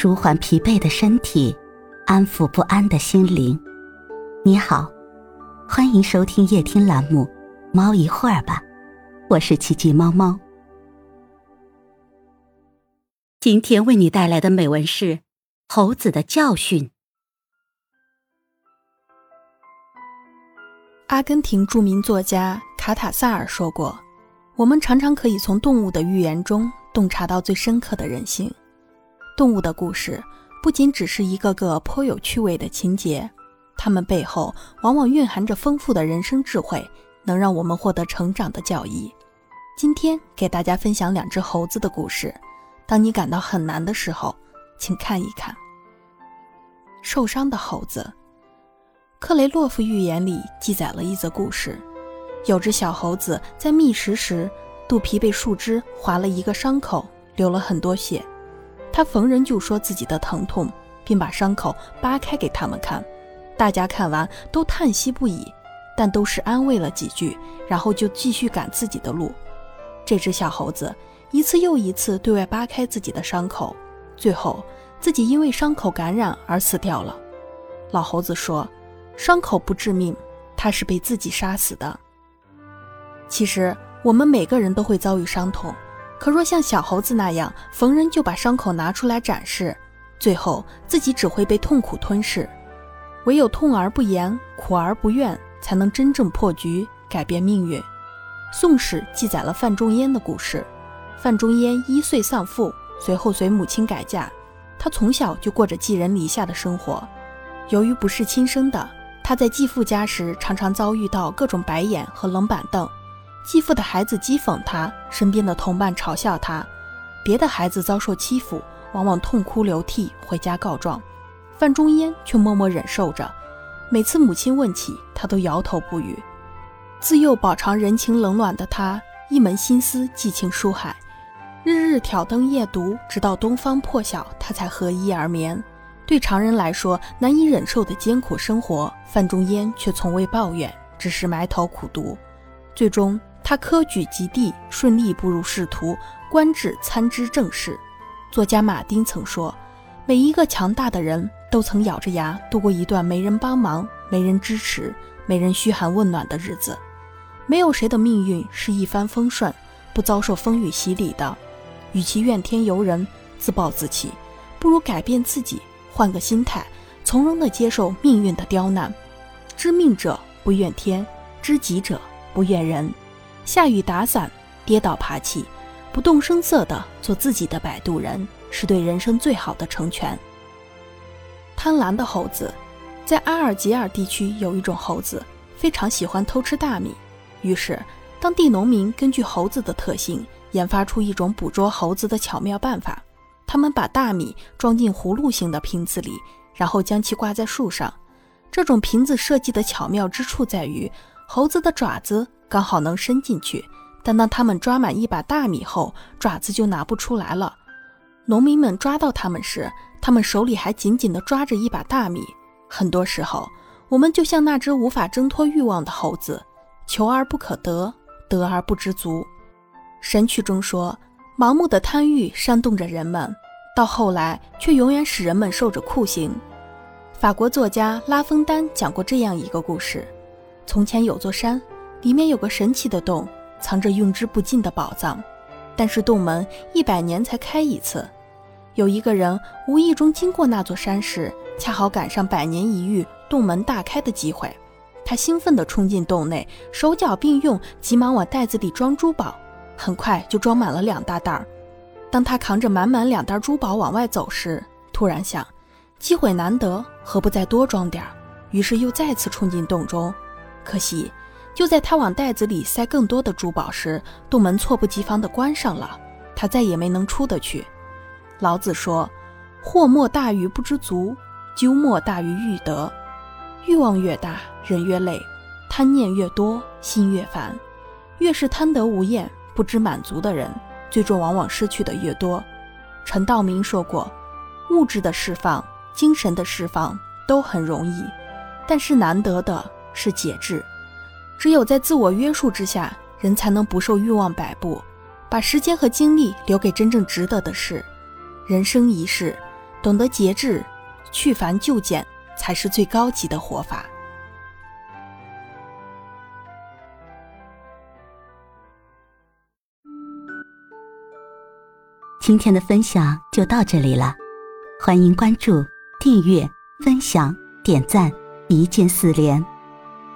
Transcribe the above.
舒缓疲惫的身体，安抚不安的心灵。你好，欢迎收听夜听栏目《猫一会儿吧》，我是奇迹猫猫。今天为你带来的美文是《猴子的教训》。阿根廷著名作家卡塔萨尔说过：“我们常常可以从动物的寓言中洞察到最深刻的人性。动物的故事不仅只是一个个颇有趣味的情节，它们背后往往蕴含着丰富的人生智慧，能让我们获得成长的教益。今天给大家分享两只猴子的故事。当你感到很难的时候，请看一看受伤的猴子。”克雷洛夫寓言里记载了一则故事：有只小猴子在觅食时，肚皮被树枝划了一个伤口，流了很多血。他逢人就说自己的疼痛，并把伤口扒开给他们看。大家看完都叹息不已，但都是安慰了几句，然后就继续赶自己的路。这只小猴子一次又一次对外扒开自己的伤口，最后自己因为伤口感染而死掉了。老猴子说。伤口不致命，他是被自己杀死的。其实我们每个人都会遭遇伤痛，可若像小猴子那样逢人就把伤口拿出来展示，最后自己只会被痛苦吞噬。唯有痛而不言，苦而不怨，才能真正破局，改变命运。《宋史》记载了范仲淹的故事。范仲淹一岁丧父，随后随母亲改嫁，他从小就过着寄人篱下的生活。由于不是亲生的。他在继父家时，常常遭遇到各种白眼和冷板凳。继父的孩子讥讽他，身边的同伴嘲笑他，别的孩子遭受欺负，往往痛哭流涕回家告状。范仲淹却默默忍受着。每次母亲问起，他都摇头不语。自幼饱尝人情冷暖的他，一门心思寄情书海，日日挑灯夜读，直到东方破晓，他才合衣而眠。对常人来说难以忍受的艰苦生活，范仲淹却从未抱怨，只是埋头苦读。最终，他科举及第，顺利步入仕途，官至参知政事。作家马丁曾说：“每一个强大的人都曾咬着牙度过一段没人帮忙、没人支持、没人嘘寒问暖的日子。没有谁的命运是一帆风顺，不遭受风雨洗礼的。与其怨天尤人、自暴自弃，不如改变自己。”换个心态，从容地接受命运的刁难。知命者不怨天，知己者不怨人。下雨打伞，跌倒爬起，不动声色地做自己的摆渡人，是对人生最好的成全。贪婪的猴子，在阿尔及尔地区有一种猴子，非常喜欢偷吃大米。于是，当地农民根据猴子的特性，研发出一种捕捉猴子的巧妙办法。他们把大米装进葫芦形的瓶子里，然后将其挂在树上。这种瓶子设计的巧妙之处在于，猴子的爪子刚好能伸进去，但当它们抓满一把大米后，爪子就拿不出来了。农民们抓到它们时，他们手里还紧紧地抓着一把大米。很多时候，我们就像那只无法挣脱欲望的猴子，求而不可得，得而不知足。神曲中说。盲目的贪欲煽动着人们，到后来却永远使人们受着酷刑。法国作家拉封丹讲过这样一个故事：从前有座山，里面有个神奇的洞，藏着用之不尽的宝藏，但是洞门一百年才开一次。有一个人无意中经过那座山时，恰好赶上百年一遇洞门大开的机会，他兴奋地冲进洞内，手脚并用，急忙往袋子里装珠宝。很快就装满了两大袋儿。当他扛着满满两袋珠宝往外走时，突然想，机会难得，何不再多装点儿？于是又再次冲进洞中。可惜，就在他往袋子里塞更多的珠宝时，洞门猝不及防地关上了，他再也没能出得去。老子说：“祸莫大于不知足，咎莫大于欲得。欲望越大，人越累；贪念越多，心越烦。越是贪得无厌。”不知满足的人，最终往往失去的越多。陈道明说过：“物质的释放、精神的释放都很容易，但是难得的是节制。只有在自我约束之下，人才能不受欲望摆布，把时间和精力留给真正值得的事。人生一世，懂得节制，去繁就简，才是最高级的活法。今天的分享就到这里了，欢迎关注、订阅、分享、点赞，一键四连，